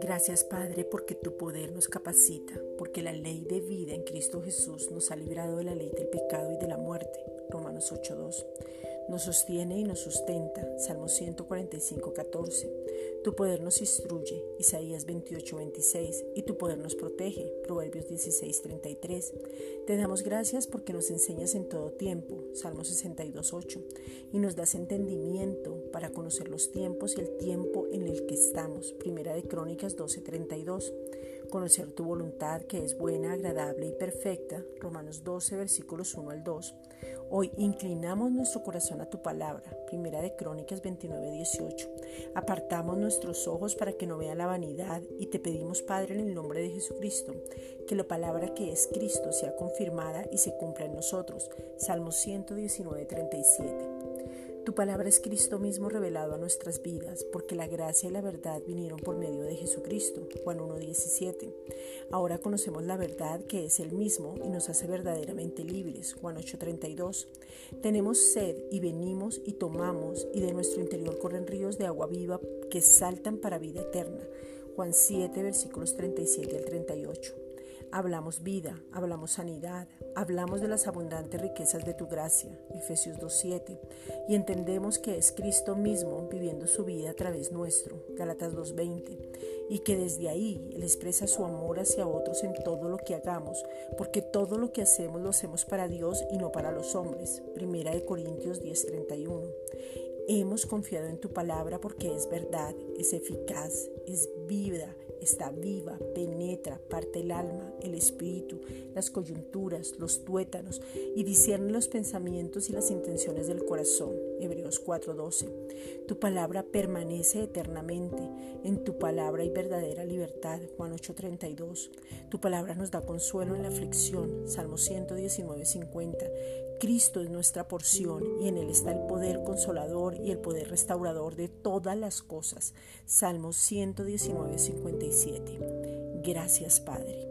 Gracias Padre porque tu poder nos capacita, porque la ley de vida en Cristo Jesús nos ha librado de la ley del pecado y de la muerte. Romanos 8.2. Nos sostiene y nos sustenta. Salmo 145, 14. Tu poder nos instruye. Isaías 28, 26. Y tu poder nos protege. Proverbios 16, 33. Te damos gracias porque nos enseñas en todo tiempo. Salmo 62, 8. Y nos das entendimiento para conocer los tiempos y el tiempo en el que estamos. Primera de Crónicas 12, 32 conocer tu voluntad que es buena, agradable y perfecta. Romanos 12, versículos 1 al 2. Hoy inclinamos nuestro corazón a tu palabra, Primera de Crónicas 29, 18. Apartamos nuestros ojos para que no vean la vanidad y te pedimos, Padre, en el nombre de Jesucristo, que la palabra que es Cristo sea confirmada y se cumpla en nosotros. Salmo 119, 37. Tu palabra es Cristo mismo revelado a nuestras vidas, porque la gracia y la verdad vinieron por medio de Jesucristo. Juan 1.17. Ahora conocemos la verdad que es el mismo y nos hace verdaderamente libres. Juan 8.32. Tenemos sed y venimos y tomamos y de nuestro interior corren ríos de agua viva que saltan para vida eterna. Juan 7, versículos 37 al 38. Hablamos vida, hablamos sanidad, hablamos de las abundantes riquezas de tu gracia, Efesios 2.7, y entendemos que es Cristo mismo viviendo su vida a través nuestro, Galatas 2.20, y que desde ahí Él expresa su amor hacia otros en todo lo que hagamos, porque todo lo que hacemos lo hacemos para Dios y no para los hombres, Primera de Corintios 10.31. Hemos confiado en tu palabra porque es verdad, es eficaz, es vida, está viva, penetra, parte el alma, el espíritu, las coyunturas, los tuétanos y discierne los pensamientos y las intenciones del corazón. Hebreos 4:12. Tu palabra permanece eternamente. En tu palabra hay verdadera libertad. Juan 8:32. Tu palabra nos da consuelo en la aflicción. Salmo 119:50. Cristo es nuestra porción y en Él está el poder consolador y el poder restaurador de todas las cosas. Salmo 119, 57. Gracias Padre.